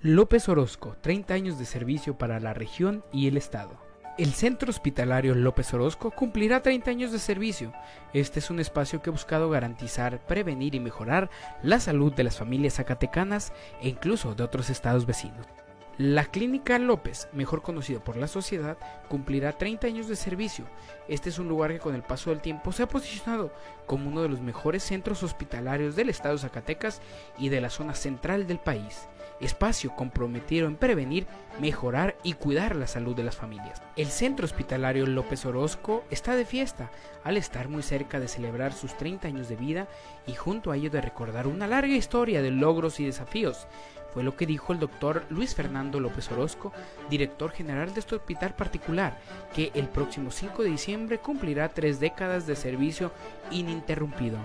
López Orozco, 30 años de servicio para la región y el Estado. El Centro Hospitalario López Orozco cumplirá 30 años de servicio. Este es un espacio que ha buscado garantizar, prevenir y mejorar la salud de las familias zacatecanas e incluso de otros estados vecinos. La Clínica López, mejor conocida por la sociedad, cumplirá 30 años de servicio. Este es un lugar que con el paso del tiempo se ha posicionado como uno de los mejores centros hospitalarios del estado de Zacatecas y de la zona central del país espacio comprometido en prevenir, mejorar y cuidar la salud de las familias. El Centro Hospitalario López Orozco está de fiesta al estar muy cerca de celebrar sus 30 años de vida y junto a ello de recordar una larga historia de logros y desafíos. Fue lo que dijo el doctor Luis Fernando López Orozco, director general de este hospital particular, que el próximo 5 de diciembre cumplirá tres décadas de servicio ininterrumpido.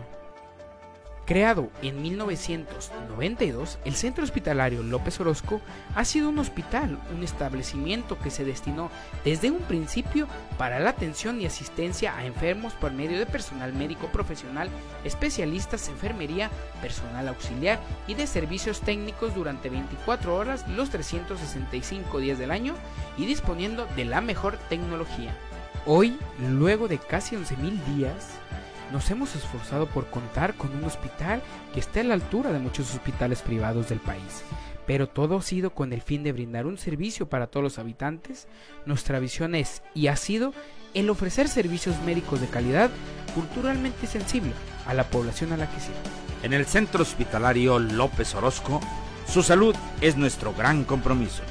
Creado en 1992, el Centro Hospitalario López Orozco ha sido un hospital, un establecimiento que se destinó desde un principio para la atención y asistencia a enfermos por medio de personal médico profesional, especialistas, enfermería, personal auxiliar y de servicios técnicos durante 24 horas los 365 días del año y disponiendo de la mejor tecnología. Hoy, luego de casi 11.000 días, nos hemos esforzado por contar con un hospital que esté a la altura de muchos hospitales privados del país. Pero todo ha sido con el fin de brindar un servicio para todos los habitantes. Nuestra visión es y ha sido el ofrecer servicios médicos de calidad culturalmente sensible a la población a la que sirve. En el Centro Hospitalario López Orozco, su salud es nuestro gran compromiso.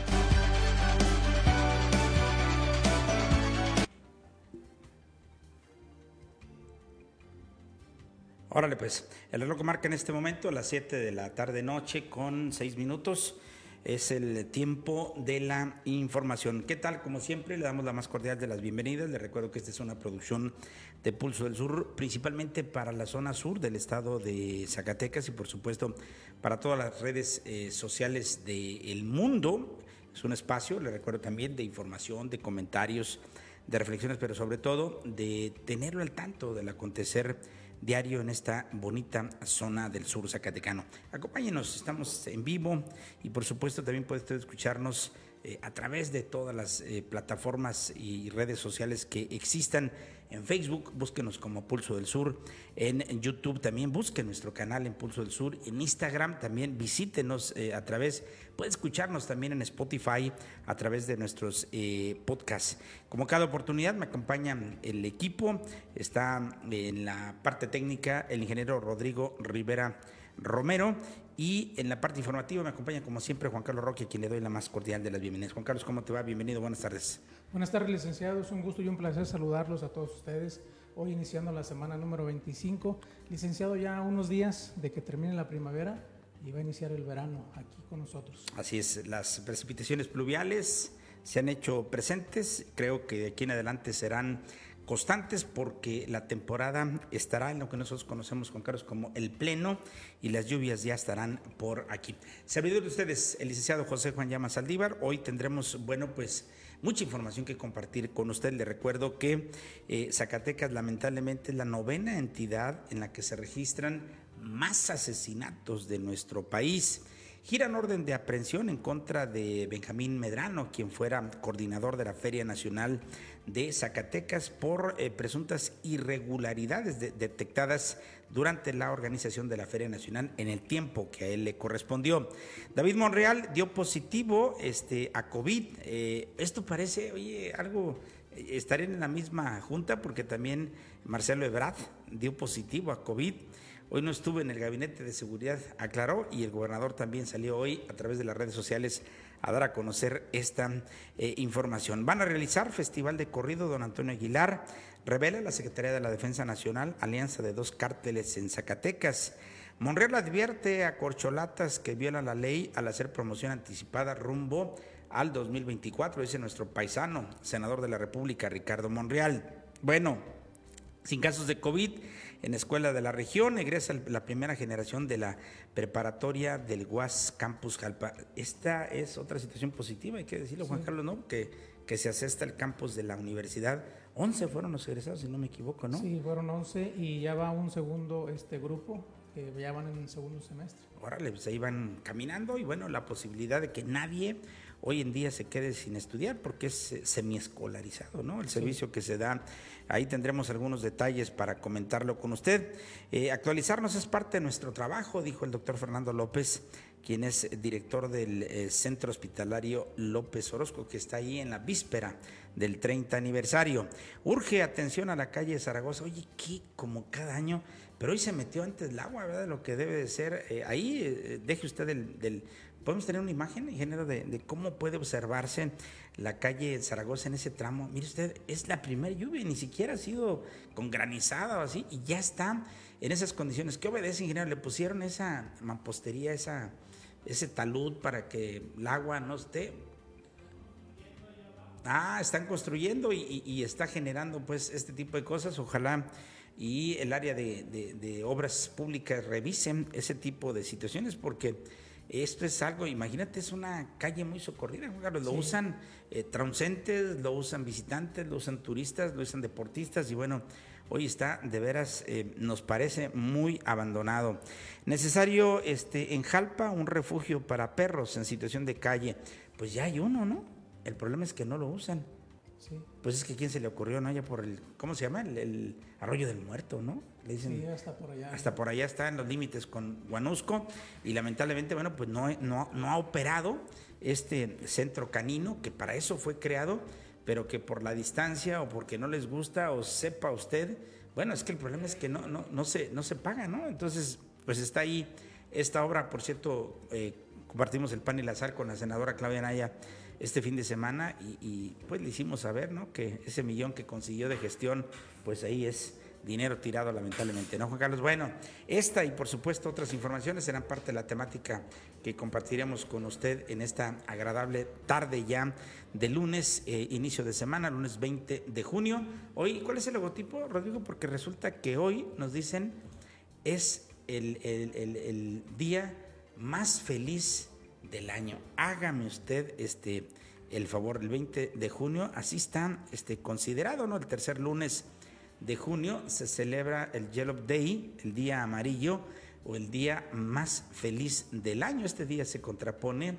Órale, pues, el reloj marca en este momento a las 7 de la tarde noche con 6 minutos. Es el tiempo de la información. ¿Qué tal? Como siempre, le damos la más cordial de las bienvenidas. Le recuerdo que esta es una producción de Pulso del Sur, principalmente para la zona sur del estado de Zacatecas y, por supuesto, para todas las redes eh, sociales del mundo. Es un espacio, le recuerdo también, de información, de comentarios, de reflexiones, pero sobre todo de tenerlo al tanto del acontecer diario en esta bonita zona del sur zacatecano. Acompáñenos, estamos en vivo y por supuesto también puede usted escucharnos eh, a través de todas las eh, plataformas y redes sociales que existan en Facebook, búsquenos como Pulso del Sur, en, YouTube también busquen nuestro canal en Pulso del Sur, en Instagram también visítenos eh, a través, puede escucharnos también en Spotify a través de nuestros eh, podcasts. Como cada oportunidad me acompaña el equipo, está en la parte técnica el ingeniero Rodrigo Rivera Romero y en la parte informativa me acompaña como siempre Juan Carlos Roque, quien le doy la más cordial de las bienvenidas. Juan Carlos, ¿cómo te va? Bienvenido, buenas tardes. Buenas tardes, licenciado. Es un gusto y un placer saludarlos a todos ustedes. Hoy iniciando la semana número 25. Licenciado, ya unos días de que termine la primavera y va a iniciar el verano aquí con nosotros. Así es, las precipitaciones pluviales se han hecho presentes. Creo que de aquí en adelante serán constantes porque la temporada estará en lo que nosotros conocemos, con Carlos, como el pleno y las lluvias ya estarán por aquí. Servidor de ustedes, el licenciado José Juan Llamas Saldívar. Hoy tendremos, bueno, pues mucha información que compartir con usted. Le recuerdo que eh, Zacatecas lamentablemente es la novena entidad en la que se registran más asesinatos de nuestro país. Giran orden de aprehensión en contra de Benjamín Medrano, quien fuera coordinador de la Feria Nacional de Zacatecas por eh, presuntas irregularidades detectadas durante la organización de la Feria Nacional en el tiempo que a él le correspondió. David Monreal dio positivo este, a COVID. Eh, esto parece, oye, algo, eh, estarían en la misma junta porque también Marcelo Ebrard dio positivo a COVID. Hoy no estuve en el gabinete de seguridad, aclaró, y el gobernador también salió hoy a través de las redes sociales a dar a conocer esta eh, información. Van a realizar Festival de Corrido Don Antonio Aguilar. Revela la Secretaría de la Defensa Nacional alianza de dos cárteles en Zacatecas. Monreal advierte a corcholatas que violan la ley al hacer promoción anticipada rumbo al 2024, dice nuestro paisano, senador de la República, Ricardo Monreal. Bueno, sin casos de COVID, en escuela de la región, egresa la primera generación de la preparatoria del UAS Campus Jalpa. Esta es otra situación positiva, hay que decirlo, Juan Carlos, ¿no? Que, que se asesta el campus de la universidad 11 fueron los egresados, si no me equivoco, ¿no? Sí, fueron 11 y ya va un segundo este grupo que ya van en el segundo semestre. Órale, pues ahí van caminando y bueno, la posibilidad de que nadie hoy en día se quede sin estudiar porque es eh, semiescolarizado, ¿no? El servicio que se da. Ahí tendremos algunos detalles para comentarlo con usted. Eh, actualizarnos es parte de nuestro trabajo, dijo el doctor Fernando López, quien es director del eh, Centro Hospitalario López Orozco, que está ahí en la víspera del 30 aniversario. Urge atención a la calle de Zaragoza. Oye, ¿qué? Como cada año, pero hoy se metió antes el agua, ¿verdad? Lo que debe de ser. ahí deje usted del podemos tener una imagen, ingeniero, de, de cómo puede observarse la calle Zaragoza en ese tramo. Mire usted, es la primera lluvia, ni siquiera ha sido con granizada o así, y ya está en esas condiciones. ¿Qué obedece, ingeniero? Le pusieron esa mampostería, esa, ese talud para que el agua no esté. Ah, están construyendo y, está generando pues este tipo de cosas. Ojalá y el área de, de obras públicas revisen ese tipo de situaciones porque esto es algo, imagínate, es una calle muy socorrida, Lo usan eh, lo usan visitantes, lo usan turistas, lo usan deportistas y bueno, hoy está de veras, eh, nos parece muy abandonado. Necesario este, en Jalpa un refugio para perros en situación de calle. Pues ya hay uno, ¿no? El problema es que no lo usan. Pues es que quién se le ocurrió, ¿no? Ya por el, ¿cómo se llama? El, arroyo del muerto, ¿no? Le dicen, sí, hasta por allá. Hasta por allá está en los límites con Guanusco y lamentablemente, bueno, pues no, no, no ha operado este centro canino que para eso fue creado, pero que por la distancia o porque no les gusta o sepa usted, bueno, es que el problema es que no, no, no, se, no se paga, ¿no? Entonces, pues está ahí esta obra, por cierto, eh, compartimos el pan y la sal con la senadora Claudia Naya este fin de semana y, pues le hicimos saber, ¿no? Que ese millón que consiguió de gestión, pues ahí es dinero tirado lamentablemente, ¿no, Juan Carlos? Bueno, esta y por supuesto otras informaciones serán parte de la temática que compartiremos con usted en esta agradable tarde ya de lunes, eh, inicio de semana, lunes 20 de junio. Hoy, ¿cuál es el logotipo, Rodrigo? Porque resulta que hoy nos dicen es el, el día más feliz del año. Hágame usted este el favor, el 20 de junio, así está este, considerado, ¿no? El tercer lunes de junio se celebra el Yellow Day, el día amarillo o el día más feliz del año. Este día se contrapone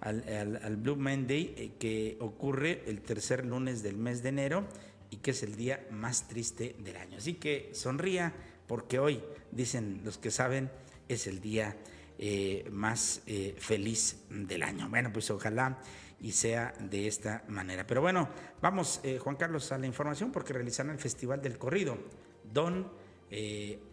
al, Blue Monday eh, que ocurre el tercer lunes del mes de enero y que es el día más triste del año. Así que sonría porque hoy, dicen los que saben, es el día eh, más eh, feliz del año. Bueno, pues ojalá y sea de esta manera. Pero bueno, vamos, eh, Juan Carlos, a la información porque realizarán el Festival del Corrido, don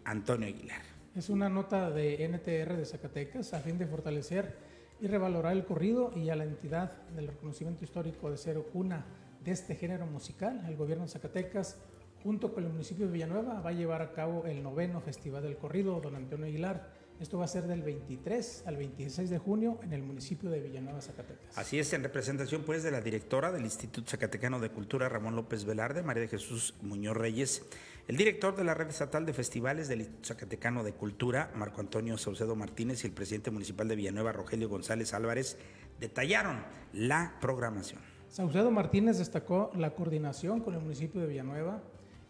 Antonio Aguilar. Es una nota de NTR de Zacatecas a fin de fortalecer y revalorar el corrido y a la entidad del reconocimiento histórico de ser una de este género musical. El gobierno de Zacatecas, junto con el municipio de Villanueva, va a llevar a cabo el noveno Festival del Corrido, don Antonio Aguilar esto va a ser del 23 al 26 de junio en el municipio de Villanueva, Zacatecas. Así es, en representación pues de la directora del Instituto Zacatecano de Cultura, Ramón López Velarde, María de Jesús Muñoz Reyes, el director de la Red Estatal de Festivales del Instituto Zacatecano de Cultura, Marco Antonio Saucedo Martínez, y el presidente municipal de Villanueva, Rogelio González Álvarez, detallaron la programación. Saucedo Martínez destacó la coordinación con el municipio de Villanueva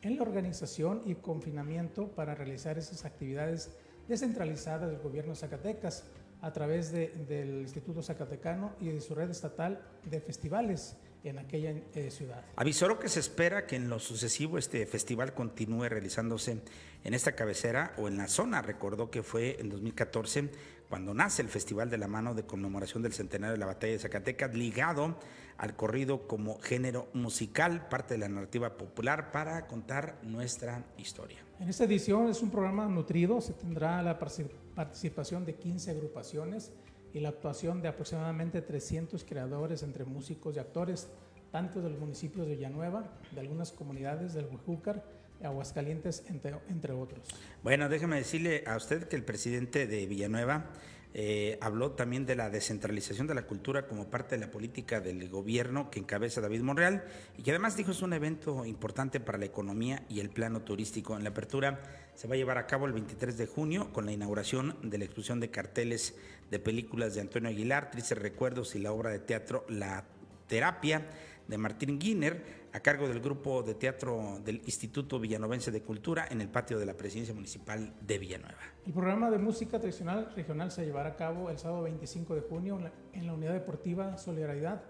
en la organización y confinamiento para realizar esas actividades descentralizada del gobierno de Zacatecas a través del Instituto Zacatecano y de su red estatal de festivales en aquella eh, ciudad. Avisó que se espera que en lo sucesivo este festival continúe realizándose en esta cabecera o en la zona. Recordó que fue en 2014 cuando nace el Festival de la Mano de conmemoración del centenario de la batalla de Zacatecas, ligado al corrido como género musical, parte de la narrativa popular, para contar nuestra historia. En esta edición es un programa nutrido, se tendrá la participación de 15 agrupaciones y la actuación de aproximadamente 300 creadores entre músicos y actores, tanto del municipio de Villanueva, de algunas comunidades del Huejúcar, Aguascalientes, entre, otros. Bueno, déjeme decirle a usted que el presidente de Villanueva eh, habló también de la descentralización de la cultura como parte de la política del gobierno que encabeza David Monreal y que además dijo es un evento importante para la economía y el plano turístico. En la apertura se va a llevar a cabo el 23 de junio con la inauguración de la exposición de carteles de películas de Antonio Aguilar, Tristes Recuerdos y la obra de teatro La Terapia de Martín Guiner a cargo del grupo de teatro del Instituto Villanovense de Cultura en el patio de la Presidencia Municipal de Villanueva. El programa de música tradicional regional se llevará a cabo el sábado 25 de junio en la Unidad Deportiva Solidaridad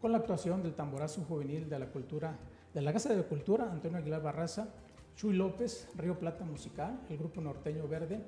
con la actuación del tamborazo juvenil de la cultura de la Casa de Cultura Antonio Aguilar Barraza, Chuy López, Río Plata Musical, el grupo norteño verde,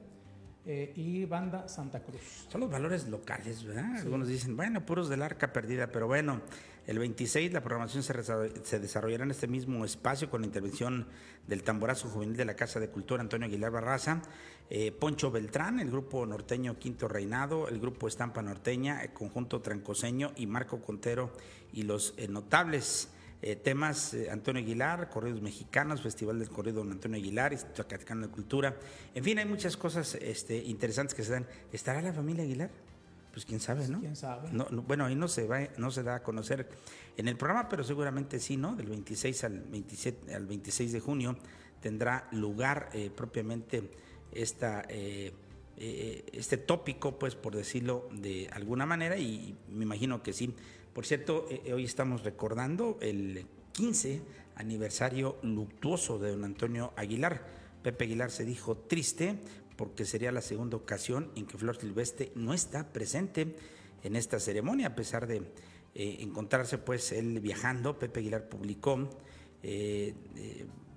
eh, y Banda Santa Cruz. Son los valores locales, ¿verdad? Algunos dicen, bueno, puros del arca perdida, pero bueno, el 26 la programación se, desarrollará en este mismo espacio con la intervención del tamborazo juvenil de la Casa de Cultura Antonio Aguilar Barraza, eh, Poncho Beltrán, el grupo norteño Quinto Reinado, el grupo Estampa Norteña, el conjunto trancoseño y Marco Contero y los eh, notables. Eh, temas Antonio Aguilar, Corridos Mexicanos, Festival del Corrido Don Antonio Aguilar, Instituto Acatecano de Cultura. En fin, hay muchas cosas este, interesantes que se dan. ¿Estará la familia Aguilar? Pues quién sabe, ¿no? ¿Quién sabe? No, bueno, ahí no se, va, no se da a conocer en el programa, pero seguramente sí, ¿no? Del 26 al, 27, al 26 de junio tendrá lugar eh, propiamente esta, este tópico, pues por decirlo de alguna manera, y me imagino que sí por cierto, eh, eh, hoy estamos recordando el 15 aniversario luctuoso de don Antonio Aguilar. Pepe Aguilar se dijo triste porque sería la segunda ocasión en que Flor Silvestre no está presente en esta ceremonia, a pesar de eh, encontrarse pues él viajando. Pepe Aguilar publicó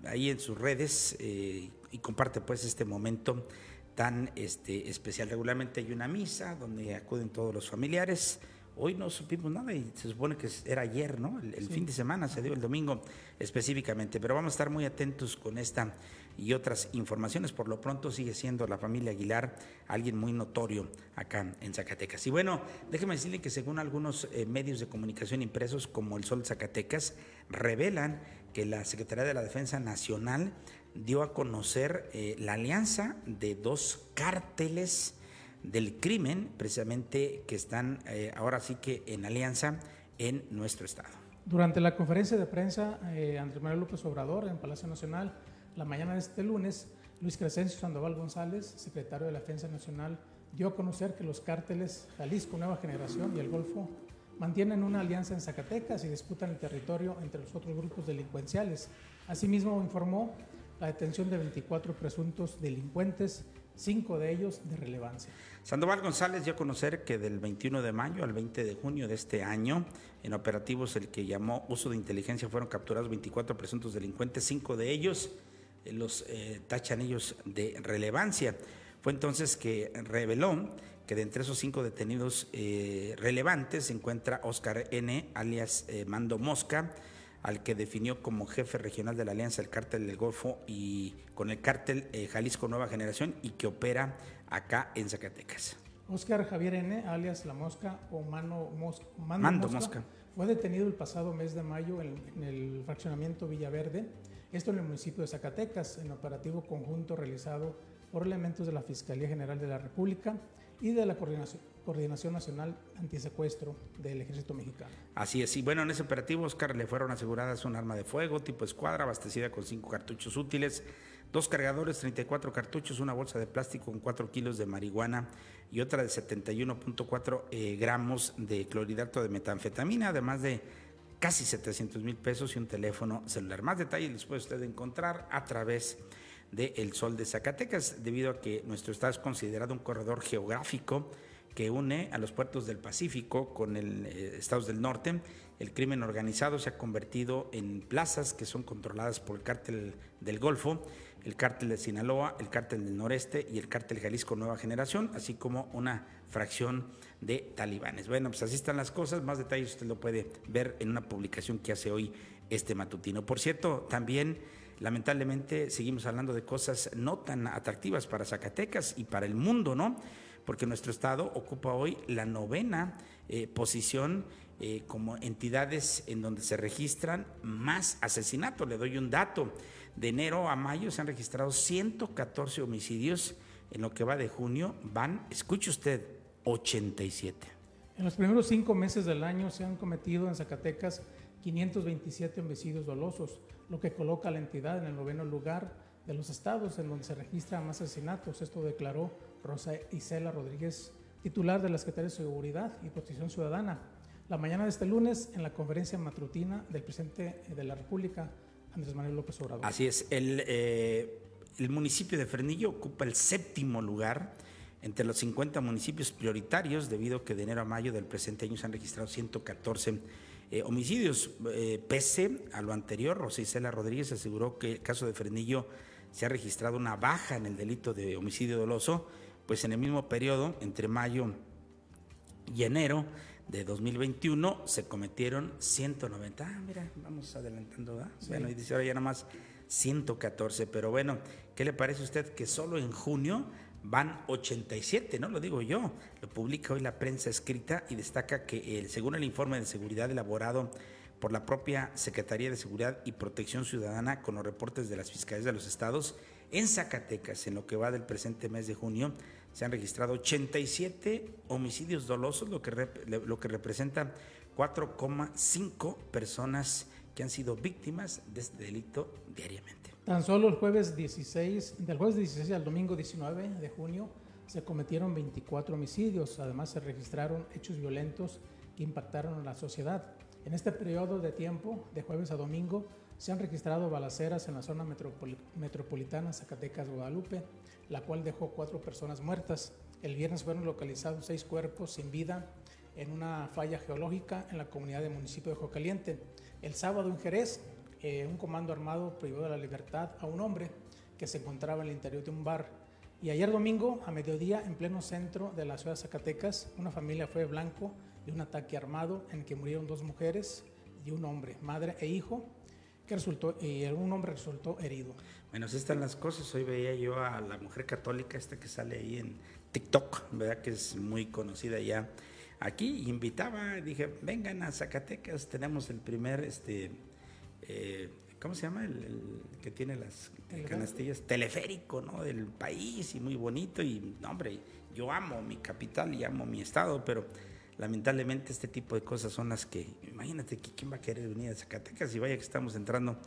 ahí en sus redes y comparte pues este momento tan este, especial. Regularmente hay una misa donde acuden todos los familiares Hoy no supimos nada y se supone que era ayer, ¿no? El, fin de semana se dio el domingo específicamente, pero vamos a estar muy atentos con esta y otras informaciones. Por lo pronto sigue siendo la familia Aguilar alguien muy notorio acá en Zacatecas. Y bueno, déjeme decirle que según algunos eh, medios de comunicación impresos como El Sol Zacatecas, revelan que la Secretaría de la Defensa Nacional dio a conocer eh, la alianza de dos cárteles del crimen, precisamente que están eh, ahora sí que en alianza en nuestro Estado. Durante la conferencia de prensa, eh, Andrés Manuel López Obrador en Palacio Nacional, la mañana de este lunes, Luis Crescencio Sandoval González, secretario de la Defensa Nacional, dio a conocer que los cárteles Jalisco Nueva Generación y el Golfo mantienen una alianza en Zacatecas y disputan el territorio entre los otros grupos delincuenciales. Asimismo, informó la detención de 24 presuntos delincuentes, cinco de ellos de relevancia. Sandoval González dio a conocer que del 21 de mayo al 20 de junio de este año, en operativos el que llamó uso de inteligencia, fueron capturados 24 presuntos delincuentes, cinco de ellos los eh, tachan ellos de relevancia. Fue entonces que reveló que de entre esos cinco detenidos eh, relevantes se encuentra Oscar N., alias Mando Mosca, al que definió como jefe regional de la Alianza del Cártel del Golfo y con el cártel Jalisco Nueva Generación y que opera acá en Zacatecas. Oscar Javier N., alias La Mosca o Mano Mando, Mosca, fue detenido el pasado mes de mayo en, el fraccionamiento Villaverde, esto en el municipio de Zacatecas, en operativo conjunto realizado por elementos de la Fiscalía General de la República y de la Coordinación, Nacional Antisecuestro del Ejército Mexicano. Así es, y bueno, en ese operativo, Oscar, le fueron aseguradas un arma de fuego tipo escuadra abastecida con cinco cartuchos útiles dos cargadores, 34 cartuchos, una bolsa de plástico con 4 kilos de marihuana y otra de 71.4 eh, gramos de clorhidrato de metanfetamina, además de casi 700 mil pesos y un teléfono celular. Más detalles les puede usted encontrar a través de El Sol de Zacatecas, debido a que nuestro estado es considerado un corredor geográfico que une a los puertos del Pacífico con el eh, estados del norte. El crimen organizado se ha convertido en plazas que son controladas por el cártel del Golfo el cártel de Sinaloa, el cártel del Noreste y el cártel Jalisco Nueva Generación, así como una fracción de talibanes. Bueno, pues así están las cosas, más detalles usted lo puede ver en una publicación que hace hoy este matutino. Por cierto, también lamentablemente seguimos hablando de cosas no tan atractivas para Zacatecas y para el mundo, ¿no? Porque nuestro estado ocupa hoy la novena eh, posición eh, como entidades en donde se registran más asesinatos. Le doy un dato. De enero a mayo se han registrado 114 homicidios. En lo que va de junio van, escuche usted, 87. En los primeros cinco meses del año se han cometido en Zacatecas 527 homicidios dolosos, lo que coloca a la entidad en el noveno lugar de los estados en donde se registran más asesinatos. Esto declaró Rosa Isela Rodríguez, titular de la Secretaría de Seguridad y Protección Ciudadana. la mañana de este lunes en la conferencia matutina del presidente de la República, Andrés Manuel López Obrador. Así es, el, eh, el municipio de Fernillo ocupa el séptimo lugar entre los 50 municipios prioritarios debido a que de enero a mayo del presente año se han registrado 114 eh, homicidios. Eh, pese a lo anterior, Rosicela Rodríguez aseguró que el caso de Fernillo se ha registrado una baja en el delito de homicidio doloso, pues en el mismo periodo, entre mayo y enero, de 2021 se cometieron 190. Ah, mira, vamos adelantando, ¿verdad? Bueno, y dice ahora ya nada más 114. Pero bueno, ¿qué le parece a usted que solo en junio van 87? No lo digo yo, lo publica hoy la prensa escrita y destaca que el, según el informe de seguridad elaborado por la propia Secretaría de Seguridad y Protección Ciudadana con los reportes de las fiscalías de los estados, en Zacatecas, en lo que va del presente mes de junio, se han registrado 87 homicidios dolosos, lo que, lo que representa 4,5 personas que han sido víctimas de este delito diariamente. Tan solo el jueves 16, del jueves 16 al domingo 19 de junio se cometieron 24 homicidios, además se registraron hechos violentos que impactaron a la sociedad. En este periodo de tiempo, de jueves a domingo, se han registrado balaceras en la zona metropolitana Zacatecas-Guadalupe, la cual dejó cuatro personas muertas. El viernes fueron localizados seis cuerpos sin vida en una falla geológica en la comunidad del municipio de Jocaliente. El sábado en Jerez, eh, un comando armado privó de la libertad a un hombre que se encontraba en el interior de un bar. Y ayer domingo, a mediodía, en pleno centro de la ciudad de Zacatecas, una familia fue blanco de un ataque armado en el que murieron dos mujeres y un hombre, madre e hijo, resultó, y un hombre resultó herido. Bueno, así están las cosas. Hoy veía yo a la mujer católica, esta que sale ahí en TikTok, ¿verdad? Que es muy conocida ya aquí. invitaba, dije, vengan a Zacatecas, tenemos el primer, este, eh, ¿cómo se llama? El, que tiene las canastillas, teleférico, ¿no? Del país y muy bonito. Y, hombre, yo amo mi capital y amo mi estado, pero lamentablemente este tipo de cosas son las que, imagínate que quién va a querer venir a Zacatecas y vaya que estamos entrando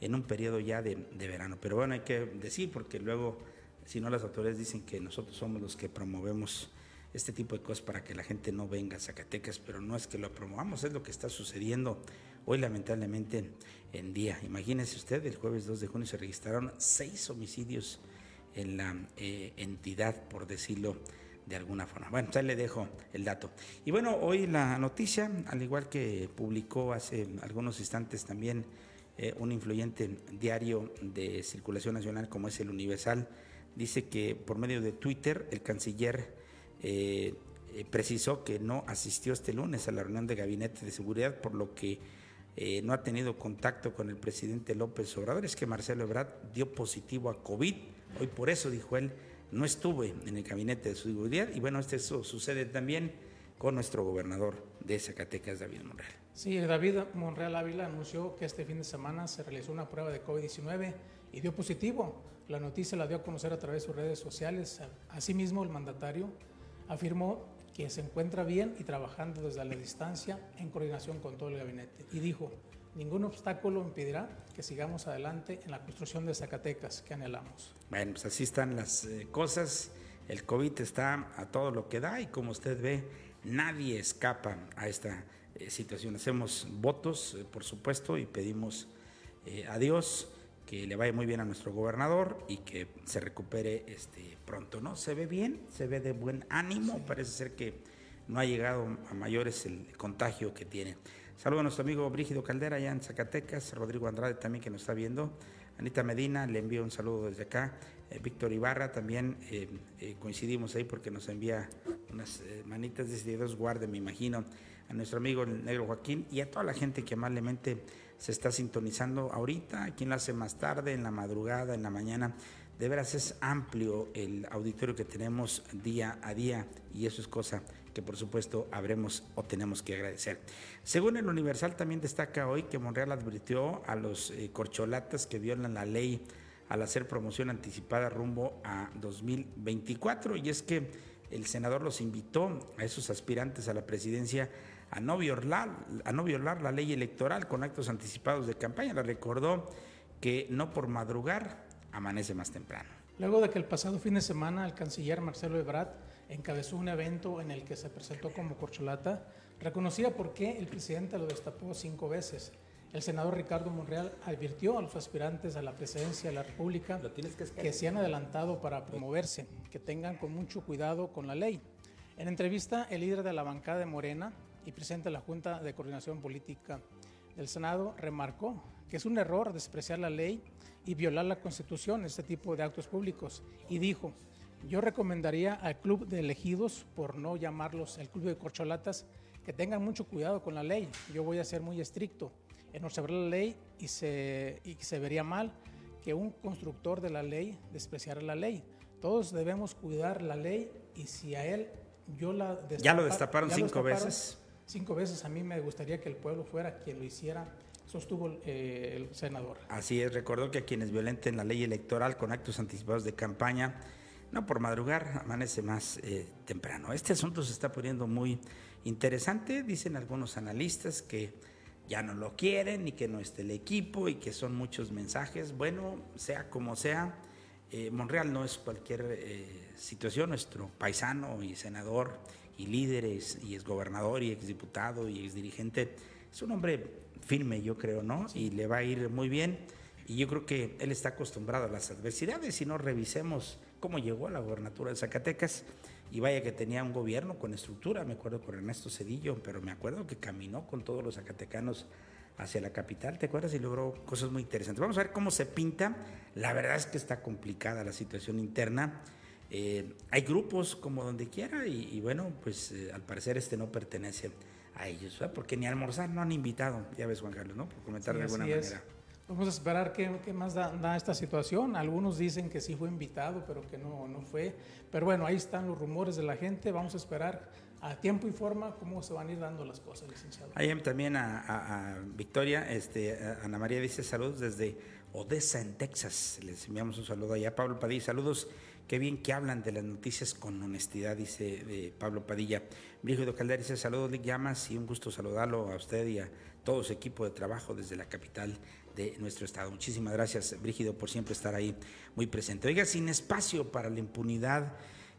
en un periodo ya de, verano. Pero bueno, hay que decir porque luego, si no, las autoridades dicen que nosotros somos los que promovemos este tipo de cosas para que la gente no venga a Zacatecas, pero no es que lo promovamos, es lo que está sucediendo hoy lamentablemente en día. Imagínese usted, el jueves 2 de junio se registraron seis homicidios en la eh, entidad, por decirlo de alguna forma. Bueno, ya le dejo el dato. Y bueno, hoy la noticia, al igual que publicó hace algunos instantes también eh, un influyente diario de circulación nacional como es el Universal, dice que por medio de Twitter el canciller eh, eh, precisó que no asistió este lunes a la reunión de gabinete de seguridad, por lo que no ha tenido contacto con el presidente López Obrador. Es que Marcelo Ebrard dio positivo a COVID. Hoy por eso, dijo él, no estuve en el gabinete de seguridad y bueno, esto sucede también con nuestro gobernador de Zacatecas, David Monreal. Sí, David Monreal Ávila anunció que este fin de semana se realizó una prueba de COVID-19 y dio positivo. La noticia la dio a conocer a través de sus redes sociales. Asimismo, el mandatario afirmó que se encuentra bien y trabajando desde la distancia en coordinación con todo el gabinete. Y dijo, ningún obstáculo impedirá que sigamos adelante en la construcción de Zacatecas que anhelamos. Bueno, pues así están las eh, cosas. El COVID está a todo lo que da y como usted ve, nadie escapa a esta eh, situación. Hacemos votos, eh, por supuesto, y pedimos a Dios que le vaya muy bien a nuestro gobernador y que se recupere este pronto, ¿no? Se ve bien, se ve de buen ánimo, parece ser que no ha llegado a mayores el contagio que tiene. Saludo a nuestro amigo Brígido Caldera allá en Zacatecas, Rodrigo Andrade también que nos está viendo, Anita Medina, le envío un saludo desde acá, eh, Víctor Ibarra también eh, eh, coincidimos ahí porque nos envía unas manitas de Dios guarde, me imagino, a nuestro amigo el negro Joaquín y a toda la gente que amablemente se está sintonizando ahorita, quien lo hace más tarde, en la madrugada, en la mañana. De veras es amplio el auditorio que tenemos día a día y eso es cosa que por supuesto habremos o tenemos que agradecer. Según el Universal también destaca hoy que Monreal advirtió a los eh, corcholatas que violan la ley al hacer promoción anticipada rumbo a 2024 y es que el senador los invitó a esos aspirantes a la presidencia a no violar, a no violar la ley electoral con actos anticipados de campaña. Le recordó que no por madrugar amanece más temprano. Luego de que el pasado fin de semana el canciller Marcelo Ebrard encabezó un evento en el que se presentó como corcholata, Reconocía por qué el presidente lo destapó cinco veces. El senador Ricardo Monreal advirtió a los aspirantes a la presidencia de la República que, se han adelantado para promoverse, que tengan con mucho cuidado con la ley. En entrevista, el líder de la bancada de Morena y presidente de la Junta de Coordinación Política del Senado remarcó que es un error despreciar la ley y violar la Constitución, este tipo de actos públicos, y dijo, yo recomendaría al club de elegidos, por no llamarlos el club de corcholatas, que tengan mucho cuidado con la ley. Yo voy a ser muy estricto en observar la ley y se, y se vería mal que un constructor de la ley despreciara la ley. Todos debemos cuidar la ley y si a él yo la Ya lo destaparon cinco veces. Cinco veces a mí me gustaría que el pueblo fuera quien lo hiciera sostuvo eh, el senador. Así es, recordó que a quienes violenten la ley electoral con actos anticipados de campaña, no por madrugar, amanece más eh, temprano. Este asunto se está poniendo muy interesante, dicen algunos analistas que ya no lo quieren y que no esté el equipo y que son muchos mensajes. Bueno, sea como sea, eh, Monreal no es cualquier situación, nuestro paisano y senador y líder y es gobernador y exdiputado y exdirigente, es un hombre firme, yo creo, ¿no? Y le va a ir muy bien. Y yo creo que él está acostumbrado a las adversidades. Si no, revisemos cómo llegó a la gobernatura de Zacatecas. Y vaya que tenía un gobierno con estructura, me acuerdo con Ernesto Cedillo, pero me acuerdo que caminó con todos los zacatecanos hacia la capital, ¿te acuerdas? Y logró cosas muy interesantes. Vamos a ver cómo se pinta. La verdad es que está complicada la situación interna. Eh, hay grupos como donde quiera y, bueno, pues eh, al parecer este no pertenece a ellos, porque ni almorzar no han invitado, ya ves Juan Carlos, ¿no? Por comentar de alguna manera. Vamos a esperar qué, qué más da, esta situación. Algunos dicen que sí fue invitado, pero que no, no fue. Pero bueno, ahí están los rumores de la gente. Vamos a esperar a tiempo y forma cómo se van a ir dando las cosas, licenciado. Ahí también a, Victoria, este, Ana María dice saludos desde Odessa, en Texas. Les enviamos un saludo allá. Pablo Padilla, saludos Qué bien que hablan de las noticias con honestidad, dice Pablo Padilla. Brígido Caldera dice saludos, Lick Llamas, y un gusto saludarlo a usted y a todo su equipo de trabajo desde la capital de nuestro estado. Muchísimas gracias, Brígido, por siempre estar ahí muy presente. Oiga, sin espacio para la impunidad,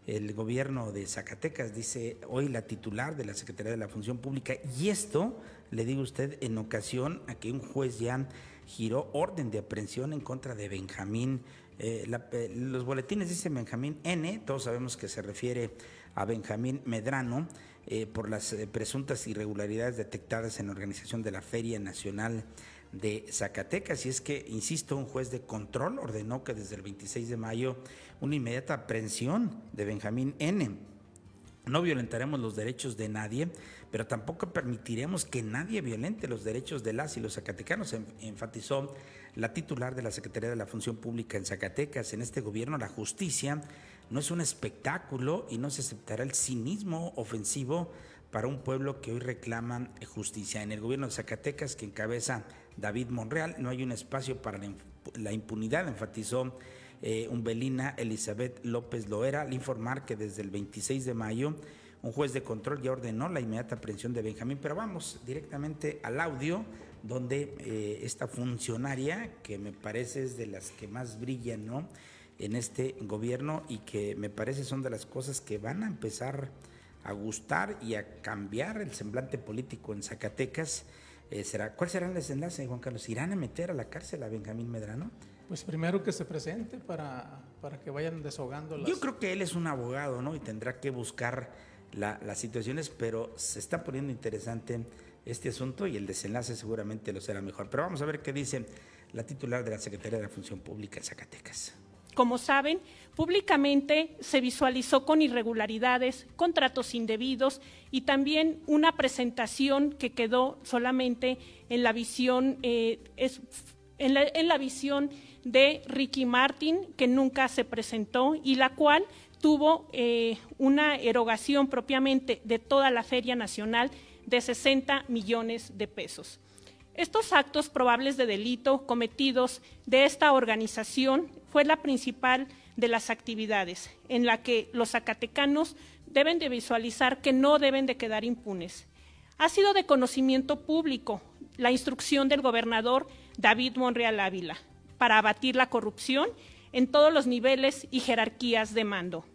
el gobierno de Zacatecas, dice hoy la titular de la Secretaría de la Función Pública, y esto, le digo a usted, en ocasión a que un juez ya giró orden de aprehensión en contra de Benjamín eh, eh, los boletines dicen Benjamín N, todos sabemos que se refiere a Benjamín Medrano eh, por las presuntas irregularidades detectadas en la organización de la Feria Nacional de Zacatecas. Y es que, insisto, un juez de control ordenó que desde el 26 de mayo una inmediata aprehensión de Benjamín N. No violentaremos los derechos de nadie, pero tampoco permitiremos que nadie violente los derechos de las y los zacatecanos, enfatizó la titular de la Secretaría de la Función Pública en Zacatecas. En este gobierno la justicia no es un espectáculo y no se aceptará el cinismo ofensivo para un pueblo que hoy reclama justicia. En el gobierno de Zacatecas, que encabeza David Monreal, no hay un espacio para la impunidad, enfatizó eh, Umbelina Elizabeth López Loera al informar que desde el 26 de mayo un juez de control ya ordenó la inmediata aprehensión de Benjamín, pero vamos directamente al audio donde eh, esta funcionaria, que me parece es de las que más brillan ¿no? en este gobierno y que me parece son de las cosas que van a empezar a gustar y a cambiar el semblante político en Zacatecas, eh, será, ¿cuál será el desenlace, Juan Carlos? ¿Irán a meter a la cárcel a Benjamín Medrano? Pues primero que se presente para, para que vayan desahogando las... Yo creo que él es un abogado, ¿no? Y tendrá que buscar las situaciones, pero se está poniendo interesante este asunto y el desenlace seguramente lo será mejor. Pero vamos a ver qué dice la titular de la Secretaría de la Función Pública de Zacatecas. Como saben, públicamente se visualizó con irregularidades, contratos indebidos y también una presentación que quedó solamente en la visión, eh, en, la, visión de Ricky Martin, que nunca se presentó y la cual tuvo eh, una erogación propiamente de toda la Feria Nacional de 60 millones de pesos. Estos actos probables de delito cometidos de esta organización fue la principal de las actividades en la que los zacatecanos deben de visualizar que no deben de quedar impunes. Ha sido de conocimiento público la instrucción del gobernador David Monreal Ávila para abatir la corrupción en todos los niveles y jerarquías de mando.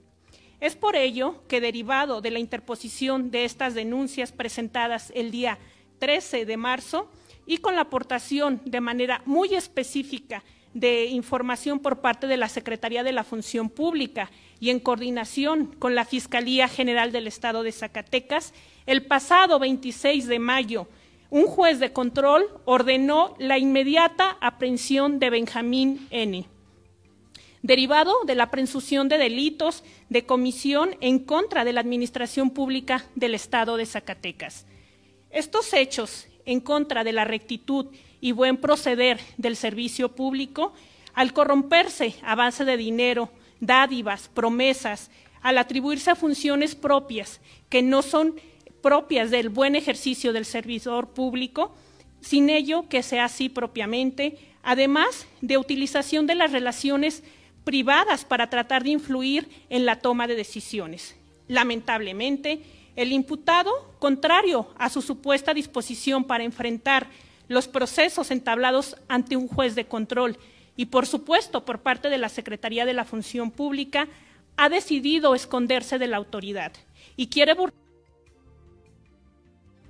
Es por ello que, derivado de la interposición de estas denuncias presentadas el día 13 de marzo y con la aportación de manera muy específica de información por parte de la Secretaría de la Función Pública y en coordinación con la Fiscalía General del Estado de Zacatecas, el pasado 26 de mayo, un juez de control ordenó la inmediata aprehensión de Benjamín N derivado de la presunción de delitos de comisión en contra de la Administración Pública del Estado de Zacatecas. Estos hechos en contra de la rectitud y buen proceder del servicio público, al corromperse a base de dinero, dádivas, promesas, al atribuirse funciones propias que no son propias del buen ejercicio del servidor público, sin ello que sea así propiamente, además de utilización de las relaciones privadas para tratar de influir en la toma de decisiones. Lamentablemente, el imputado, contrario a su supuesta disposición para enfrentar los procesos entablados ante un juez de control y, por supuesto, por parte de la Secretaría de la Función Pública, ha decidido esconderse de la autoridad y quiere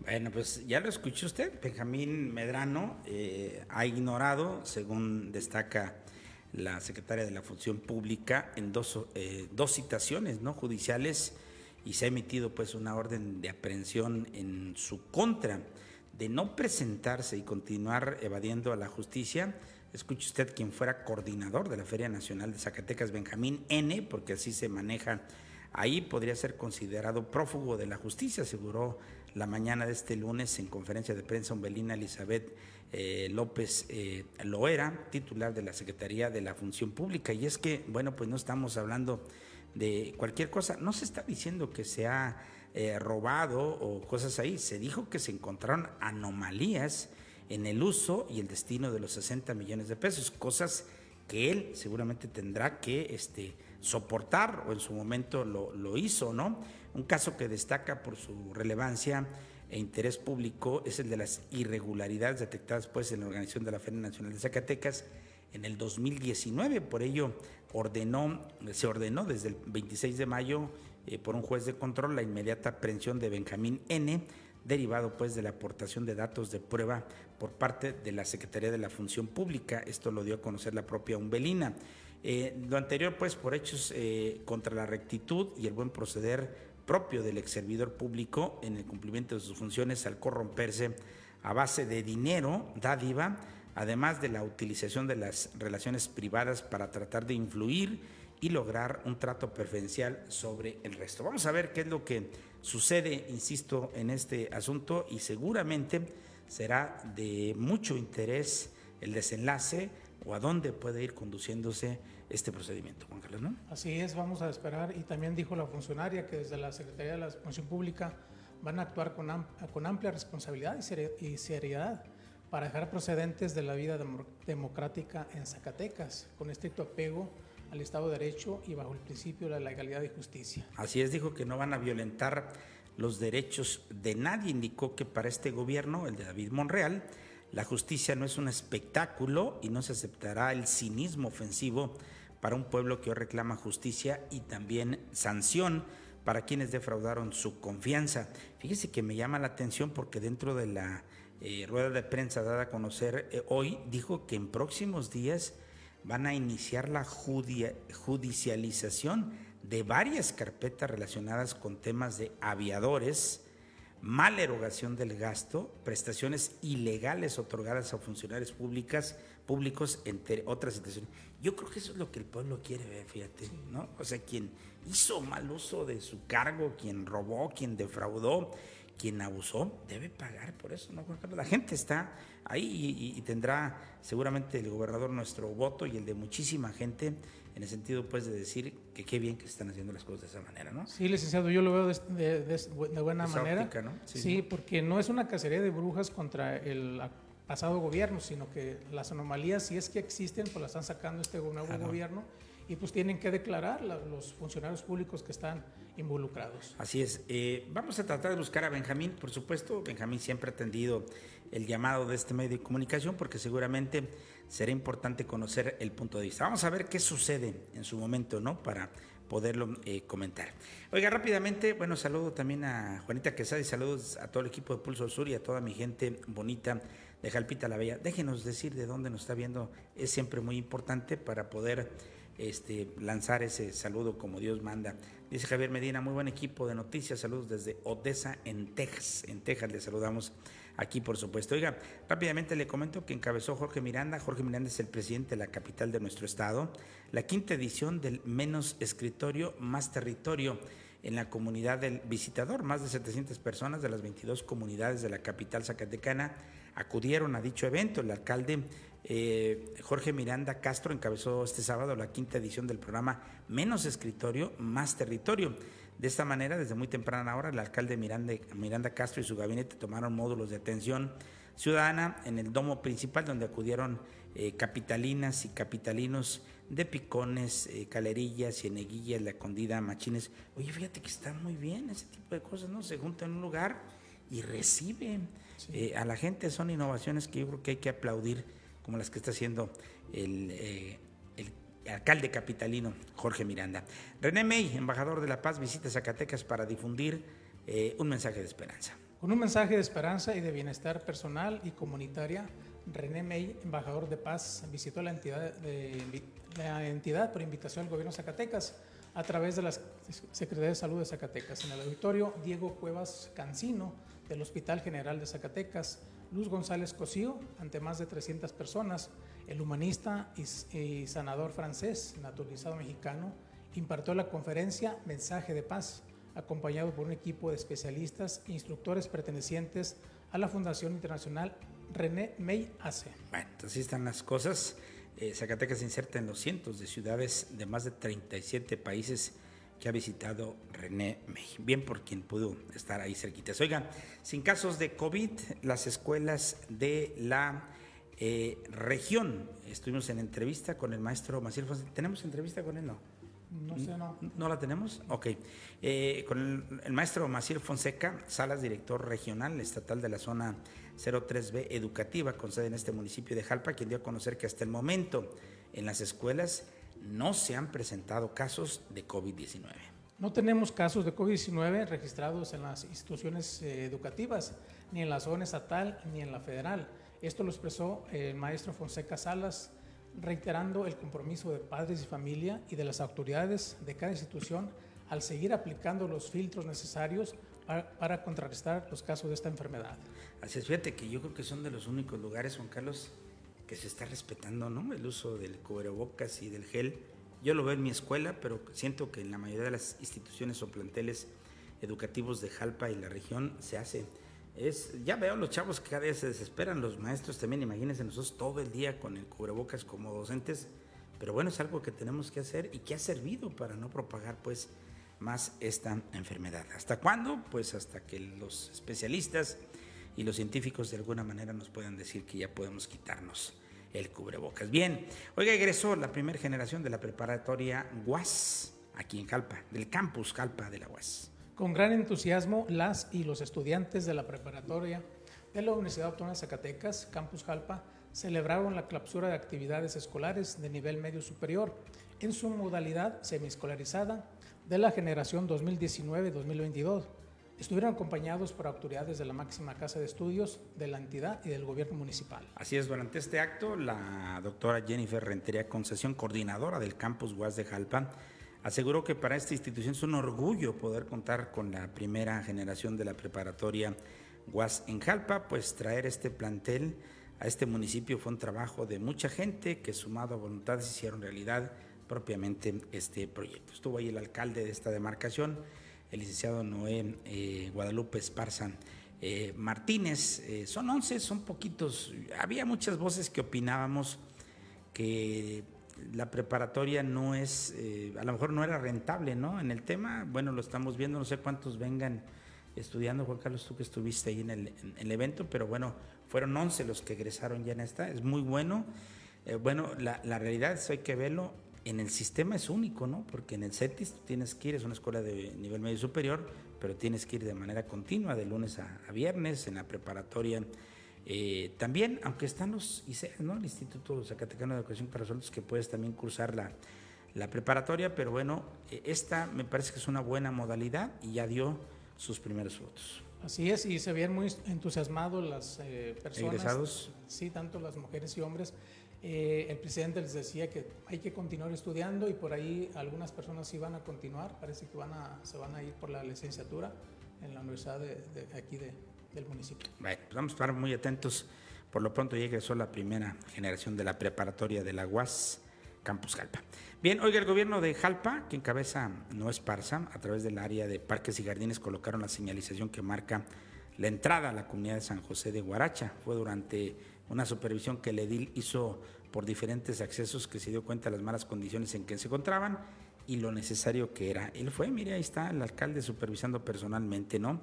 bueno, pues ya lo escuchó usted. Benjamín Medrano eh, ha ignorado, según destaca la secretaria de la Función Pública en dos, eh, dos citaciones no judiciales y se ha emitido pues una orden de aprehensión en su contra de no presentarse y continuar evadiendo a la justicia. Escuche usted quien fuera coordinador de la Feria Nacional de Zacatecas, Benjamín N., porque así se maneja ahí, podría ser considerado prófugo de la justicia, aseguró la mañana de este lunes en conferencia de prensa Umbelina Elizabeth eh, López eh, Loera, titular de la Secretaría de la Función Pública. Y es que, bueno, pues no estamos hablando de cualquier cosa, no se está diciendo que se ha eh, robado o cosas ahí, se dijo que se encontraron anomalías en el uso y el destino de los 60 millones de pesos, cosas que él seguramente tendrá que este, soportar o en su momento lo, lo hizo, ¿no? Un caso que destaca por su relevancia e interés público es el de las irregularidades detectadas pues en la organización de la Feria Nacional de Zacatecas en el 2019. Por ello ordenó, se ordenó desde el 26 de mayo eh, por un juez de control la inmediata aprehensión de Benjamín N., derivado pues de la aportación de datos de prueba por parte de la Secretaría de la Función Pública. Esto lo dio a conocer la propia Umbelina. Eh, lo anterior pues por hechos eh, contra la rectitud y el buen proceder propio del ex servidor público en el cumplimiento de sus funciones al corromperse a base de dinero, dádiva, además de la utilización de las relaciones privadas para tratar de influir y lograr un trato preferencial sobre el resto. Vamos a ver qué es lo que sucede, insisto, en este asunto y seguramente será de mucho interés el desenlace o a dónde puede ir conduciéndose este procedimiento, Juan Carlos, ¿no? Así es, vamos a esperar. Y también dijo la funcionaria que desde la Secretaría de la Función Pública van a actuar con, con amplia responsabilidad y seriedad para dejar procedentes de la vida democrática en Zacatecas, con estricto apego al Estado de Derecho y bajo el principio de la legalidad y justicia. Así es, dijo que no van a violentar los derechos de nadie. Indicó que para este gobierno, el de David Monreal, la justicia no es un espectáculo y no se aceptará el cinismo ofensivo para un pueblo que hoy reclama justicia y también sanción para quienes defraudaron su confianza. Fíjese que me llama la atención porque dentro de la eh, rueda de prensa dada a conocer eh, hoy dijo que en próximos días van a iniciar la judicialización de varias carpetas relacionadas con temas de aviadores, mala erogación del gasto, prestaciones ilegales otorgadas a funcionarios públicas, públicos, entre otras situaciones. Yo creo que eso es lo que el pueblo quiere ver, fíjate, ¿no? O sea, quien hizo mal uso de su cargo, quien robó, quien defraudó, quien abusó, debe pagar por eso, ¿no, La gente está ahí y, tendrá seguramente el gobernador nuestro voto y el de muchísima gente en el sentido, pues, de decir que qué bien que se están haciendo las cosas de esa manera, ¿no? Sí, licenciado, yo lo veo de, buena manera. ¿no? Sí, sí, porque no es una cacería de brujas contra el pasado gobierno, sino que las anomalías, si es que existen, pues las están sacando este nuevo gobierno y pues tienen que declarar los funcionarios públicos que están involucrados. Así es. Eh, vamos a tratar de buscar a Benjamín, por supuesto. Benjamín siempre ha atendido el llamado de este medio de comunicación porque seguramente será importante conocer el punto de vista. Vamos a ver qué sucede en su momento, ¿no? Para poderlo eh, comentar. Oiga, rápidamente, bueno, saludo también a Juanita Quesada y saludos a todo el equipo de Pulso Sur y a toda mi gente bonita de Jalpita la Bella. Déjenos decir de dónde nos está viendo, es siempre muy importante para poder este, lanzar ese saludo como Dios manda. Dice Javier Medina, muy buen equipo de noticias, saludos desde Odessa, en Texas. En Texas le saludamos aquí, por supuesto. Oiga, rápidamente le comento que encabezó Jorge Miranda. Jorge Miranda es el presidente de la capital de nuestro estado. La quinta edición del Menos Escritorio, Más Territorio en la comunidad del visitador. Más de 700 personas de las 22 comunidades de la capital zacatecana acudieron a dicho evento. El alcalde eh, Jorge Miranda Castro encabezó este sábado la quinta edición del programa Menos Escritorio, Más Territorio. De esta manera, desde muy temprana hora, el alcalde Miranda, Miranda Castro y su gabinete tomaron módulos de atención ciudadana en el domo principal, donde acudieron eh, capitalinas y capitalinos de Picones, eh, Calerillas, Cieneguillas, La Condida, Machines. Oye, fíjate que está muy bien ese tipo de cosas, ¿no? Se juntan en un lugar y reciben eh, a la gente. Son innovaciones que yo creo que hay que aplaudir, como las que está haciendo el, el alcalde capitalino Jorge Miranda. René May, embajador de la paz, visita Zacatecas para difundir eh, un mensaje de esperanza. Con un mensaje de esperanza y de bienestar personal y comunitaria, René May, embajador de paz, visitó la entidad, de, la entidad por invitación del gobierno Zacatecas a través de la Secretaría de Salud de Zacatecas. En el auditorio, Diego Cuevas Cancino, del Hospital General de Zacatecas, Luz González Cosío, ante más de 300 personas, el humanista y, sanador francés, naturalizado mexicano, impartió la conferencia Mensaje de Paz, acompañado por un equipo de especialistas e instructores pertenecientes a la Fundación Internacional René May Ace. Bueno, así están las cosas. Eh, Zacatecas se inserta en los cientos de ciudades de más de 37 países que ha visitado René May. Bien por quien pudo estar ahí cerquita. Oigan, sin casos de COVID, las escuelas de la eh, región. Estuvimos en entrevista con el maestro Maciel Fonseca. ¿Tenemos entrevista con él? No. No sé, no. ¿No la tenemos? Ok. Eh, con el, el, maestro Maciel Fonseca, Salas, director regional estatal de la zona 03B educativa, con sede en este municipio de Jalpa, quien dio a conocer que hasta el momento en las escuelas no se han presentado casos de COVID-19. No tenemos casos de COVID-19 registrados en las instituciones eh, educativas, ni en la zona estatal ni en la federal. Esto lo expresó el maestro Fonseca Salas, reiterando el compromiso de padres y familia y de las autoridades de cada institución al seguir aplicando los filtros necesarios para, para contrarrestar los casos de esta enfermedad. Así es, fíjate que yo creo que son de los únicos lugares, Juan Carlos, que se está respetando ¿no? el uso del cubrebocas y del gel. Yo lo veo en mi escuela, pero siento que en la mayoría de las instituciones o planteles educativos de Jalpa y la región se hace. Es, ya veo los chavos que cada día se desesperan, los maestros también, imagínense nosotros todo el día con el cubrebocas como docentes, pero bueno, es algo que tenemos que hacer y que ha servido para no propagar pues más esta enfermedad. ¿Hasta cuándo? Pues hasta que los especialistas y los científicos de alguna manera nos puedan decir que ya podemos quitarnos el cubrebocas. Bien, oiga, egresó la primera generación de la preparatoria UAS aquí en Jalpa, del campus Jalpa de la UAS. Con gran entusiasmo, las y los estudiantes de la preparatoria de la Universidad Autónoma de Zacatecas, Campus Jalpa, celebraron la clausura de actividades escolares de nivel medio superior en su modalidad semiescolarizada de la generación 2019-2022 estuvieron acompañados por autoridades de la máxima casa de estudios, de la entidad y del gobierno municipal. Así es, durante este acto, la doctora Jennifer Rentería Concesión, coordinadora del campus UAS de Jalpa, aseguró que para esta institución es un orgullo poder contar con la primera generación de la preparatoria UAS en Jalpa, pues traer este plantel a este municipio fue un trabajo de mucha gente que sumado a voluntades hicieron realidad propiamente este proyecto. Estuvo ahí el alcalde de esta demarcación, el licenciado Noé eh, Guadalupe Esparza eh, Martínez. Eh, son 11, son poquitos. Había muchas voces que opinábamos que la preparatoria no es, a lo mejor no era rentable, ¿no? En el tema, bueno, lo estamos viendo, no sé cuántos vengan estudiando, Juan Carlos, tú que estuviste ahí en el, en el evento, pero bueno, fueron 11 los que egresaron ya en esta, es muy bueno. bueno, la, realidad es hay que verlo, en el sistema es único, ¿no? Porque en el CETIS tienes que ir, es una escuela de nivel medio superior, pero tienes que ir de manera continua, de lunes a, a viernes, en la preparatoria. Eh, también, aunque están los ICEA, ¿no? El Instituto Zacatecano de Educación para Adultos, que puedes también cursar la, la preparatoria, pero bueno, eh, esta me parece que es una buena modalidad y ya dio sus primeros frutos. Así es, y se ven muy entusiasmados las eh, personas. Egresados. Sí, tanto las mujeres y hombres. Eh, el presidente les decía que hay que continuar estudiando y por ahí algunas personas sí van a continuar, parece que van a, se van a ir por la licenciatura en la universidad de, aquí del municipio. Bueno, pues vamos a estar muy atentos. Por lo pronto ya egresó la primera generación de la preparatoria de la UAS Campus Jalpa. Bien, oiga, el gobierno de Jalpa, que encabeza No Esparza, a través del área de parques y jardines colocaron la señalización que marca la entrada a la comunidad de San José de Guaracha. Fue durante una supervisión que el edil hizo por diferentes accesos que se dio cuenta de las malas condiciones en que se encontraban y lo necesario que era. Él fue, mire, ahí está el alcalde supervisando personalmente, ¿no?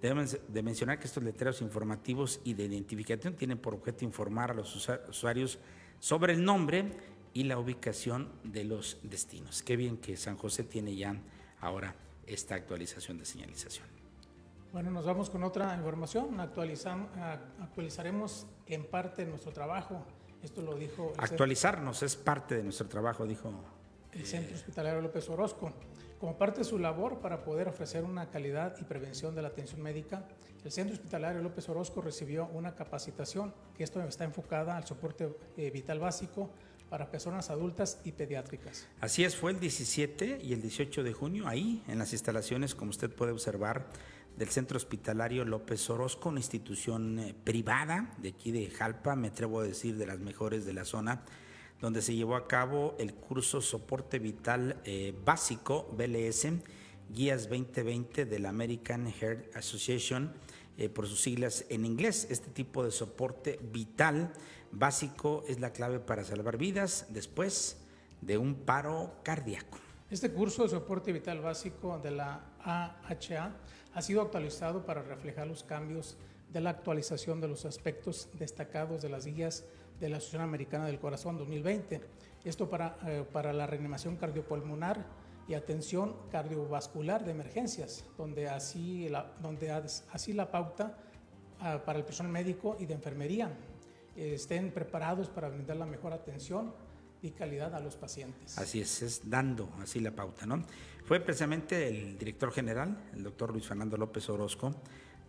Debemos de mencionar que estos letreros informativos y de identificación tienen por objeto informar a los usuarios sobre el nombre y la ubicación de los destinos. Qué bien que San José tiene ya ahora esta actualización de señalización. Bueno, nos vamos con otra información. Actualizaremos en parte nuestro trabajo. Esto lo dijo. Actualizarnos es parte de nuestro trabajo, dijo. El Centro Hospitalario López Orozco. Como parte de su labor para poder ofrecer una calidad y prevención de la atención médica, el Centro Hospitalario López Orozco recibió una capacitación que esto está enfocada al soporte eh, vital básico para personas adultas y pediátricas. Así es, fue el 17 y el 18 de junio, ahí en las instalaciones, como usted puede observar, del Centro Hospitalario López Orozco, una institución eh, privada de aquí de Jalpa, me atrevo a decir de las mejores de la zona, donde se llevó a cabo el curso Soporte Vital eh, Básico, BLS, Guías 2020 de la American Heart Association, eh, por sus siglas en inglés. Este tipo de soporte vital básico es la clave para salvar vidas después de un paro cardíaco. Este curso de soporte vital básico de la AHA ha sido actualizado para reflejar los cambios de la actualización de los aspectos destacados de las guías de la Asociación Americana del Corazón 2020. Esto para, eh, para la reanimación cardiopulmonar y atención cardiovascular de emergencias, donde así la, donde así la pauta ah, para el personal médico y de enfermería eh, estén preparados para brindar la mejor atención y calidad a los pacientes. Así es, es dando así la pauta, ¿no? Fue precisamente el director general, el doctor Luis Fernando López Orozco,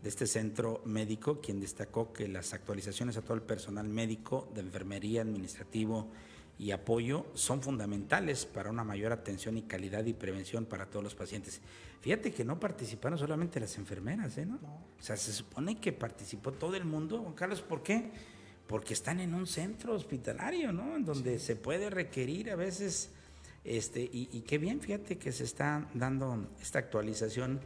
de este centro médico, quien destacó que las actualizaciones a todo el personal médico, de enfermería, administrativo y apoyo son fundamentales para una mayor atención y calidad y prevención para todos los pacientes. Fíjate que no participaron solamente las enfermeras, ¿eh? ¿no? O sea, se supone que participó todo el mundo. Juan Carlos, ¿por qué? Porque están en un centro hospitalario, ¿no? En donde se puede requerir a veces, este, y, y, qué bien, fíjate que se está dando esta actualización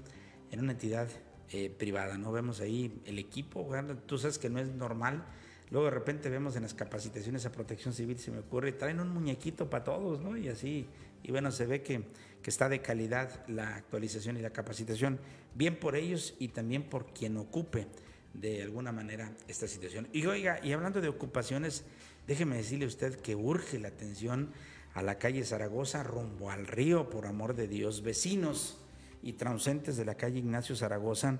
en una entidad eh, privada, ¿no? Vemos ahí el equipo, tú sabes que no es normal Luego de repente vemos en las capacitaciones a protección civil, se me ocurre, traen un muñequito para todos, ¿no? Y así, y bueno, se ve que, que está de calidad la actualización y la capacitación, bien por ellos y también por quien ocupe de alguna manera esta situación. Y oiga, y hablando de ocupaciones, déjeme decirle a usted que urge la atención a la calle Zaragoza rumbo al río, por amor de Dios, vecinos y transeúntes de la calle Ignacio Zaragoza,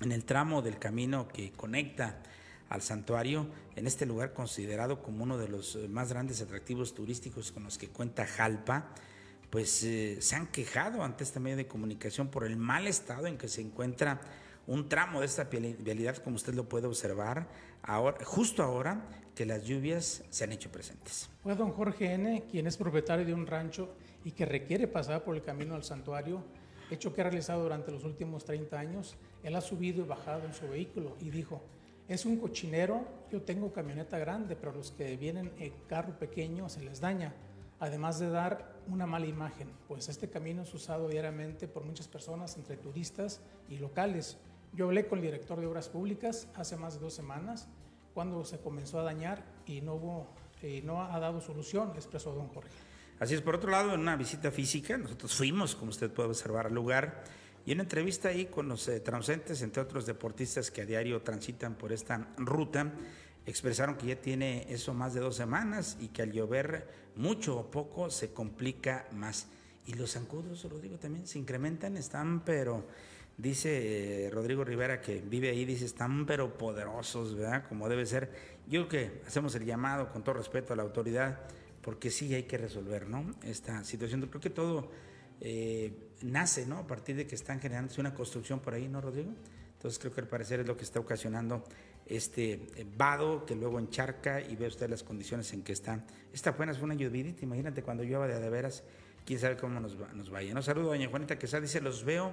en el tramo del camino que conecta al santuario en este lugar considerado como uno de los eh, más grandes atractivos turísticos con los que cuenta Jalpa, pues eh, se han quejado ante este medio de comunicación por el mal estado en que se encuentra un tramo de esta vialidad, como usted lo puede observar, ahora, justo ahora que las lluvias se han hecho presentes. Fue don Jorge N., quien es propietario de un rancho y que requiere pasar por el camino al santuario, hecho que ha realizado durante los últimos 30 años. Él ha subido y bajado en su vehículo y dijo, es un cochinero, yo tengo camioneta grande, pero los que vienen en carro pequeño se les daña, además de dar una mala imagen, pues este camino es usado diariamente por muchas personas, entre turistas y locales. Yo hablé con el director de Obras Públicas hace más de dos semanas, cuando se comenzó a dañar y no, hubo, y no ha dado solución, expresó don Jorge. Así es, por otro lado, en una visita física, nosotros fuimos, como usted puede observar, al lugar, y una entrevista ahí con los eh, entre otros deportistas que a diario transitan por esta ruta, expresaron que ya tiene eso más de dos semanas y que al llover mucho o poco se complica más. Y los zancudos, digo también se incrementan, están, pero dice eh, Rodrigo Rivera que vive ahí, dice, están pero poderosos, ¿verdad? Como debe ser. Yo creo que hacemos el llamado con todo respeto a la autoridad porque sí hay que resolver, ¿no? Esta situación. Creo que todo eh, nace, ¿no? A partir de que están generándose una construcción por ahí, ¿no, Rodrigo? Entonces creo que al parecer es lo que está ocasionando este eh, vado que luego encharca y ve usted las condiciones en que está. Esta apenas fue una lluvidita, imagínate cuando llueva de, veras, quién sabe cómo nos, va, nos vaya. No saludo doña Juanita Quesada, dice, los veo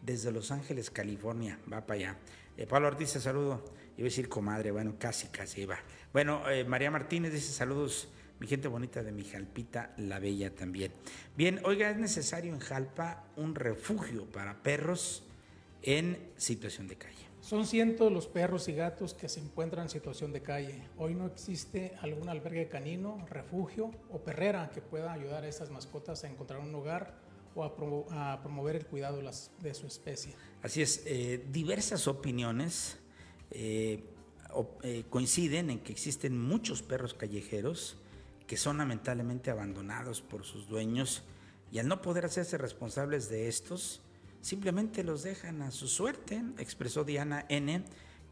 desde Los Ángeles, California, va para allá. Eh, Pablo Ortiz, saludo, iba a decir comadre, bueno, casi, casi va. Bueno, María Martínez dice saludos, mi gente bonita de mi Jalpita, la Bella también. Bien, oiga, es necesario en Jalpa un refugio para perros en situación de calle. Son cientos los perros y gatos que se encuentran en situación de calle. Hoy no existe algún albergue canino, refugio o perrera que pueda ayudar a estas mascotas a encontrar un hogar o a, a promover el cuidado de, su especie. Así es, eh, diversas opiniones eh, eh, coinciden en que existen muchos perros callejeros que son lamentablemente abandonados por sus dueños y al no poder hacerse responsables de estos, simplemente los dejan a su suerte, expresó Diana N.,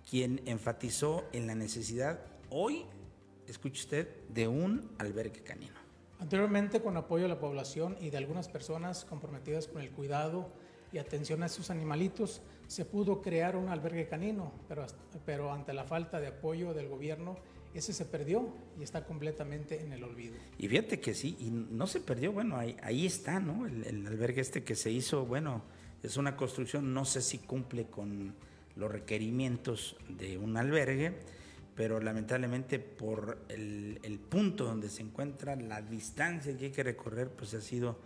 quien enfatizó en la necesidad hoy, escuche usted, de un albergue canino. Anteriormente, con apoyo de la población y de algunas personas comprometidas con el cuidado y atención a sus animalitos, se pudo crear un albergue canino, pero, pero ante la falta de apoyo del gobierno, ese se perdió y está completamente en el olvido. Y fíjate que sí, y no se perdió, bueno, ahí, ahí está, ¿no? El, albergue este que se hizo, bueno, es una construcción, no sé si cumple con los requerimientos de un albergue, pero lamentablemente por el, punto donde se encuentra, la distancia que hay que recorrer, pues ha sido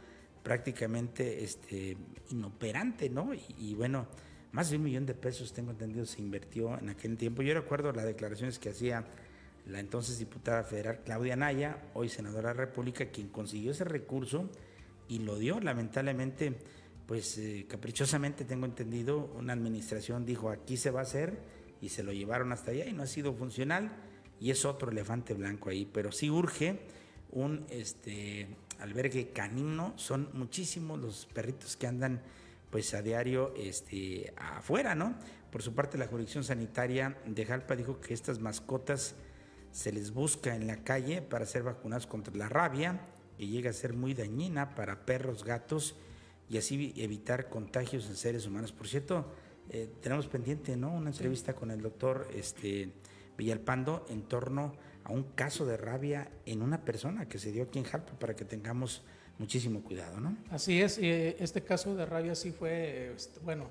prácticamente este, inoperante, ¿no? Y, bueno, más de un millón de pesos, tengo entendido, se invirtió en aquel tiempo. Yo recuerdo las declaraciones que hacía la entonces diputada federal Claudia Naya, hoy senadora de la República, quien consiguió ese recurso y lo dio. Lamentablemente, pues eh, caprichosamente tengo entendido, una administración dijo aquí se va a hacer y se lo llevaron hasta allá y no ha sido funcional y es otro elefante blanco ahí, pero sí urge un este albergue canino, son muchísimos los perritos que andan pues a diario este afuera, ¿no? Por su parte la jurisdicción sanitaria de Jalpa dijo que estas mascotas se les busca en la calle para ser vacunados contra la rabia, que llega a ser muy dañina para perros, gatos y así evitar contagios en seres humanos. Por cierto, eh, tenemos pendiente ¿no? una entrevista sí. con el doctor este, Villalpando en torno a un caso de rabia en una persona que se dio aquí en Jalpa para que tengamos muchísimo cuidado. ¿no? Así es, este caso de rabia sí fue, este, bueno,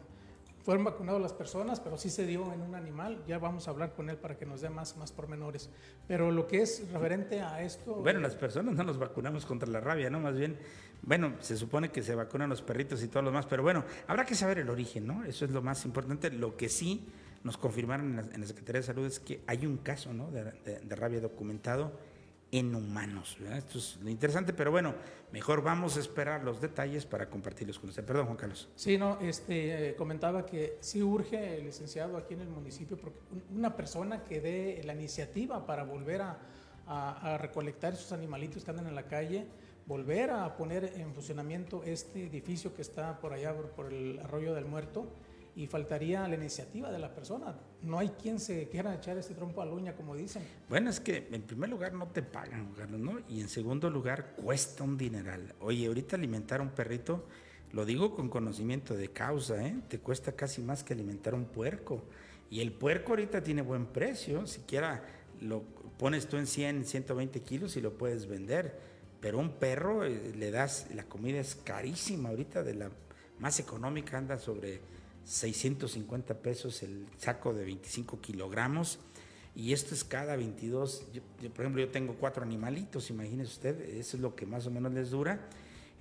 fueron vacunadas las personas, pero sí se dio en un animal. Ya vamos a hablar con él para que nos dé más, más pormenores. Pero lo que es referente a esto... Bueno, las personas no nos vacunamos contra la rabia, ¿no? Más bien, bueno, se supone que se vacunan los perritos y todo lo demás, pero bueno, habrá que saber el origen, ¿no? Eso es lo más importante. Lo que sí nos confirmaron en la, en la Secretaría de Salud es que hay un caso, ¿no? De, de, de rabia documentado en humanos. ¿verdad? Esto es lo interesante, pero bueno, mejor vamos a esperar los detalles para compartirlos con usted. Perdón, Juan Carlos. Sí, no, este, eh, comentaba que sí urge el licenciado aquí en el municipio, porque una persona que dé la iniciativa para volver a, a, a recolectar esos animalitos que andan en la calle, volver a poner en funcionamiento este edificio que está por allá, por, por el arroyo del muerto, y faltaría la iniciativa de la persona. No hay quien se quiera echar este trompo a la uña, como dicen. Bueno, es que en primer lugar no te pagan, ¿no? Y en segundo lugar cuesta un dineral. Oye, ahorita alimentar a un perrito, lo digo con conocimiento de causa, ¿eh? Te cuesta casi más que alimentar un puerco. Y el puerco ahorita tiene buen precio, siquiera lo pones tú en 100, 120 kilos y lo puedes vender. Pero un perro eh, le das, la comida es carísima ahorita, de la más económica anda sobre 650 pesos el saco de 25 kilogramos y esto es cada 22, yo, yo, por ejemplo yo tengo cuatro animalitos, imagínese usted, eso es lo que más o menos les dura,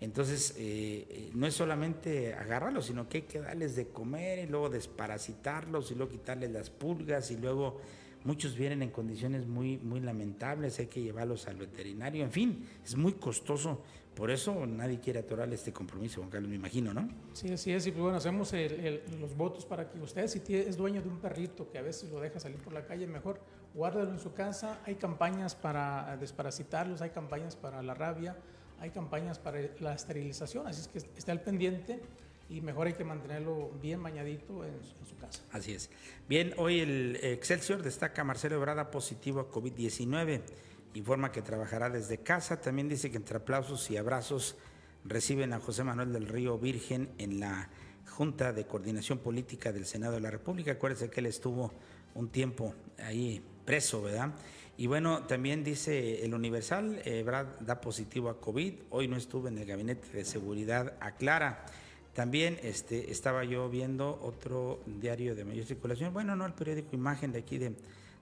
entonces eh, no es solamente agarrarlos, sino que hay que darles de comer y luego desparasitarlos y luego quitarles las pulgas y luego muchos vienen en condiciones muy, muy lamentables, hay que llevarlos al veterinario, en fin, es muy costoso por eso nadie quiere atorarle este compromiso, Juan Carlos, me imagino, ¿no? Sí, así es. Y pues bueno, hacemos el, el, los votos para que usted, si es dueño de un perrito que a veces lo deja salir por la calle, mejor guárdalo en su casa. Hay campañas para desparasitarlos, hay campañas para la rabia, hay campañas para la esterilización, así es que esté al pendiente y mejor hay que mantenerlo bien bañadito en, en, su casa. Así es. Bien, hoy el Excelsior destaca Marcelo Ebrada positivo a COVID-19. Informa que trabajará desde casa. También dice que entre aplausos y abrazos reciben a José Manuel del Río Virgen en la Junta de Coordinación Política del Senado de la República. Acuérdense que él estuvo un tiempo ahí preso, ¿verdad? Y bueno, también dice el Universal, eh, Brad da positivo a COVID, hoy no estuve en el gabinete de seguridad, aclara. También este, estaba yo viendo otro diario de mayor circulación, bueno, no, el periódico Imagen de aquí de,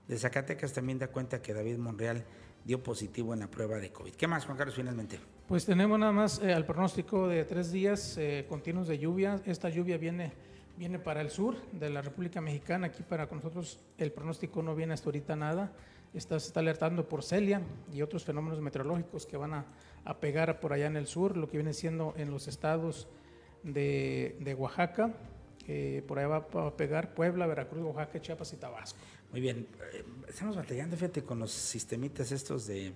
de Zacatecas también da cuenta que David Monreal dio positivo en la prueba de COVID. ¿Qué más, Juan Carlos, finalmente? Pues tenemos nada más eh, al pronóstico de tres días eh, continuos de lluvia. Esta lluvia viene, viene para el sur de la República Mexicana. Aquí para nosotros el pronóstico no viene hasta ahorita nada. Está, se está alertando por Celia y otros fenómenos meteorológicos que van a, a, pegar por allá en el sur, lo que viene siendo en los estados de, de Oaxaca. Eh, por allá va a pegar Puebla, Veracruz, Oaxaca, Chiapas y Tabasco. Muy bien, estamos batallando, fíjate, con los sistemitas estos de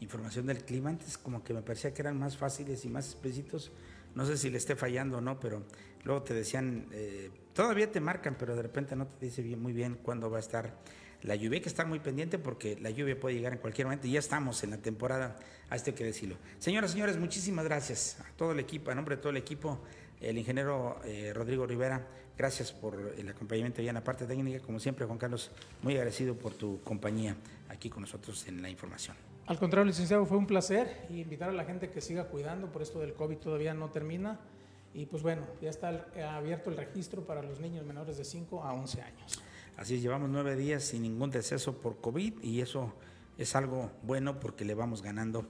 información del clima. Antes como que me parecía que eran más fáciles y más explícitos. No sé si le esté fallando o no, pero luego te decían, eh, todavía te marcan, pero de repente no te dice bien, muy bien cuándo va a estar la lluvia. Hay que estar muy pendiente porque la lluvia puede llegar en cualquier momento y ya estamos en la temporada, a esto hay que decirlo. Señoras, señores, muchísimas gracias a todo el equipo, a nombre de todo el equipo, el ingeniero eh, Rodrigo Rivera, gracias por el acompañamiento ya en la parte técnica. Como siempre, Juan Carlos, muy agradecido por tu compañía aquí con nosotros en la información. Al contrario, licenciado, fue un placer y invitar a la gente que siga cuidando, por esto del COVID todavía no termina. Y pues bueno, ya está abierto el registro para los niños menores de 5 a 11 años. Así es, llevamos nueve días sin ningún deceso por COVID y eso es algo bueno porque le vamos ganando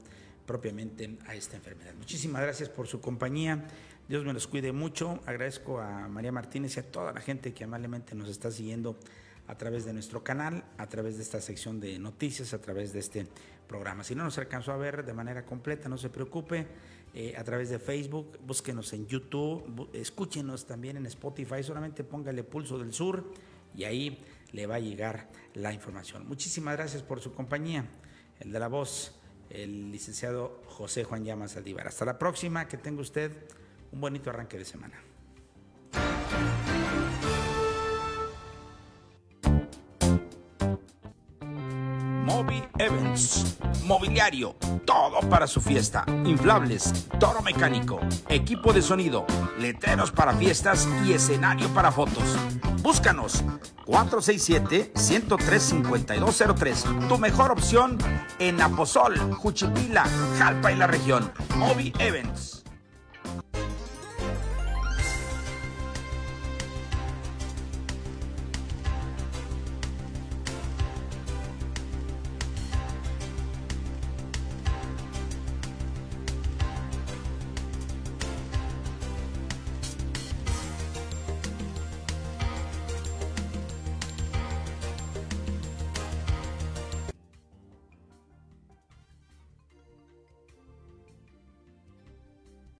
propiamente a esta enfermedad. Muchísimas gracias por su compañía. Dios me los cuide mucho. Agradezco a María Martínez y a toda la gente que amablemente nos está siguiendo a través de nuestro canal, a través de esta sección de noticias, a través de este programa. Si no nos alcanzó a ver de manera completa, no se preocupe. Eh, a través de Facebook, búsquenos en YouTube, escúchenos también en Spotify, solamente póngale Pulso del Sur y ahí le va a llegar la información. Muchísimas gracias por su compañía. El de la voz, el licenciado José Juan Llamas Aldívar. Hasta la próxima, que tenga usted un bonito arranque de semana. Moby Events. Mobiliario. Todo para su fiesta. Inflables. Toro mecánico. Equipo de sonido. Letreros para fiestas y escenario para fotos. Búscanos. 467-103-5203. Tu mejor opción en Aposol, Juchipila, Jalpa y la región. Moby Events.